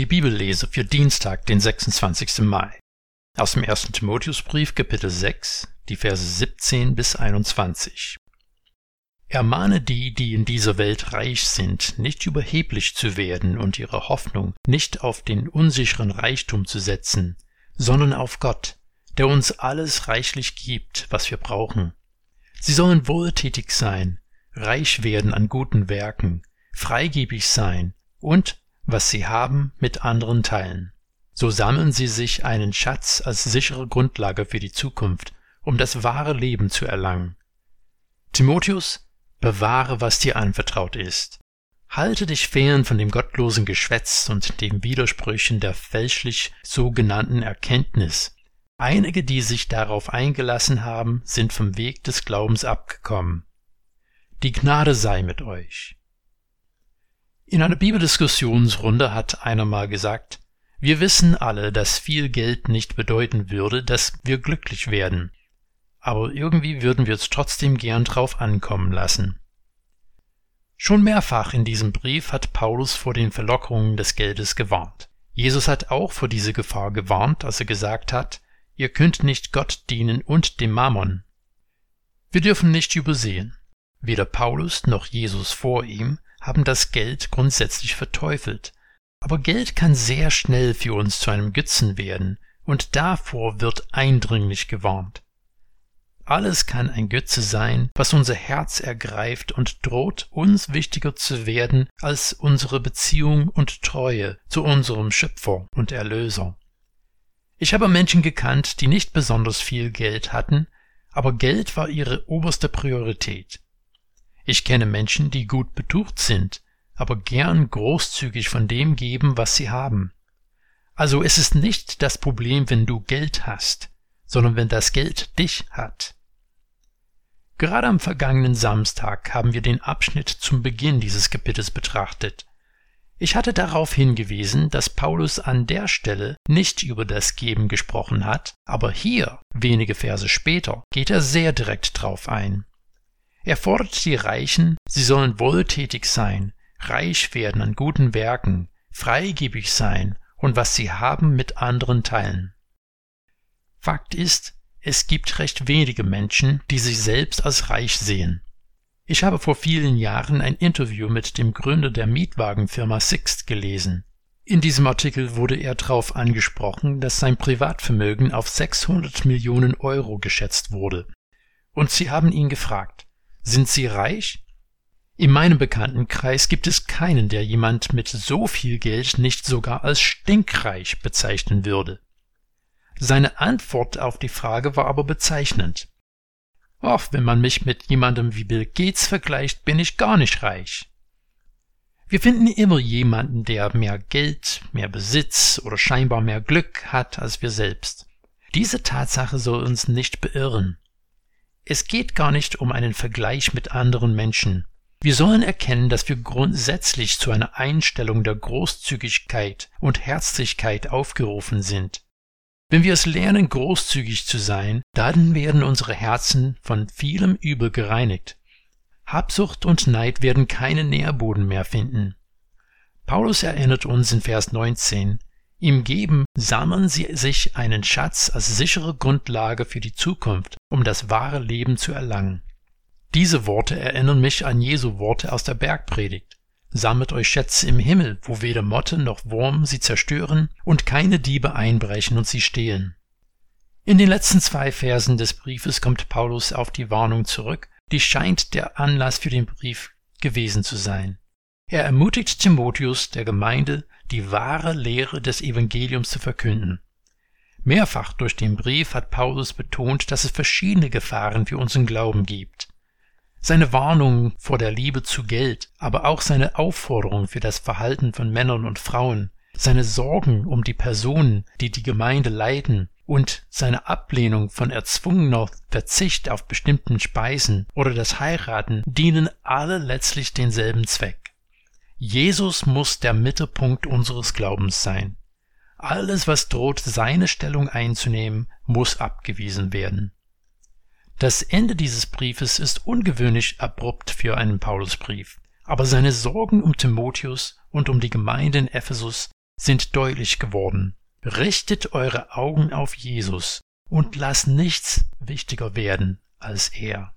Die Bibellese für Dienstag, den 26. Mai. Aus dem 1. Timotheusbrief, Kapitel 6, die Verse 17 bis 21. Ermahne die, die in dieser Welt reich sind, nicht überheblich zu werden und ihre Hoffnung nicht auf den unsicheren Reichtum zu setzen, sondern auf Gott, der uns alles reichlich gibt, was wir brauchen. Sie sollen wohltätig sein, reich werden an guten Werken, freigebig sein und was sie haben, mit anderen teilen. So sammeln sie sich einen Schatz als sichere Grundlage für die Zukunft, um das wahre Leben zu erlangen. Timotheus, bewahre, was dir anvertraut ist. Halte dich fern von dem gottlosen Geschwätz und den Widersprüchen der fälschlich sogenannten Erkenntnis. Einige, die sich darauf eingelassen haben, sind vom Weg des Glaubens abgekommen. Die Gnade sei mit euch. In einer Bibeldiskussionsrunde hat einer mal gesagt, wir wissen alle, dass viel Geld nicht bedeuten würde, dass wir glücklich werden. Aber irgendwie würden wir es trotzdem gern drauf ankommen lassen. Schon mehrfach in diesem Brief hat Paulus vor den Verlockerungen des Geldes gewarnt. Jesus hat auch vor diese Gefahr gewarnt, als er gesagt hat, ihr könnt nicht Gott dienen und dem Mammon. Wir dürfen nicht übersehen, weder Paulus noch Jesus vor ihm haben das Geld grundsätzlich verteufelt. Aber Geld kann sehr schnell für uns zu einem Götzen werden, und davor wird eindringlich gewarnt. Alles kann ein Götze sein, was unser Herz ergreift und droht, uns wichtiger zu werden als unsere Beziehung und Treue zu unserem Schöpfer und Erlöser. Ich habe Menschen gekannt, die nicht besonders viel Geld hatten, aber Geld war ihre oberste Priorität. Ich kenne Menschen, die gut betucht sind, aber gern großzügig von dem geben, was sie haben. Also es ist nicht das Problem, wenn du Geld hast, sondern wenn das Geld dich hat. Gerade am vergangenen Samstag haben wir den Abschnitt zum Beginn dieses Kapitels betrachtet. Ich hatte darauf hingewiesen, dass Paulus an der Stelle nicht über das Geben gesprochen hat, aber hier, wenige Verse später, geht er sehr direkt drauf ein. Er fordert die Reichen, sie sollen wohltätig sein, reich werden an guten Werken, freigebig sein und was sie haben mit anderen teilen. Fakt ist, es gibt recht wenige Menschen, die sich selbst als reich sehen. Ich habe vor vielen Jahren ein Interview mit dem Gründer der Mietwagenfirma Sixt gelesen. In diesem Artikel wurde er darauf angesprochen, dass sein Privatvermögen auf 600 Millionen Euro geschätzt wurde. Und sie haben ihn gefragt, sind Sie reich? In meinem Bekanntenkreis gibt es keinen, der jemand mit so viel Geld nicht sogar als stinkreich bezeichnen würde. Seine Antwort auf die Frage war aber bezeichnend. Ach, wenn man mich mit jemandem wie Bill Gates vergleicht, bin ich gar nicht reich. Wir finden immer jemanden, der mehr Geld, mehr Besitz oder scheinbar mehr Glück hat als wir selbst. Diese Tatsache soll uns nicht beirren. Es geht gar nicht um einen Vergleich mit anderen Menschen. Wir sollen erkennen, dass wir grundsätzlich zu einer Einstellung der Großzügigkeit und Herzlichkeit aufgerufen sind. Wenn wir es lernen, großzügig zu sein, dann werden unsere Herzen von vielem Übel gereinigt. Habsucht und Neid werden keinen Nährboden mehr finden. Paulus erinnert uns in Vers 19, Ihm Geben sammeln sie sich einen Schatz als sichere Grundlage für die Zukunft, um das wahre Leben zu erlangen. Diese Worte erinnern mich an Jesu Worte aus der Bergpredigt. Sammelt euch Schätze im Himmel, wo weder Motte noch Wurm sie zerstören und keine Diebe einbrechen und sie stehlen. In den letzten zwei Versen des Briefes kommt Paulus auf die Warnung zurück, die scheint der Anlass für den Brief gewesen zu sein. Er ermutigt Timotheus, der Gemeinde, die wahre Lehre des Evangeliums zu verkünden. Mehrfach durch den Brief hat Paulus betont, dass es verschiedene Gefahren für unseren Glauben gibt. Seine Warnung vor der Liebe zu Geld, aber auch seine Aufforderung für das Verhalten von Männern und Frauen, seine Sorgen um die Personen, die die Gemeinde leiden und seine Ablehnung von erzwungener Verzicht auf bestimmten Speisen oder das Heiraten dienen alle letztlich denselben Zweck. Jesus muss der Mittelpunkt unseres Glaubens sein. Alles, was droht, seine Stellung einzunehmen, muss abgewiesen werden. Das Ende dieses Briefes ist ungewöhnlich abrupt für einen Paulusbrief, aber seine Sorgen um Timotheus und um die Gemeinde in Ephesus sind deutlich geworden. Richtet eure Augen auf Jesus und lasst nichts wichtiger werden als er.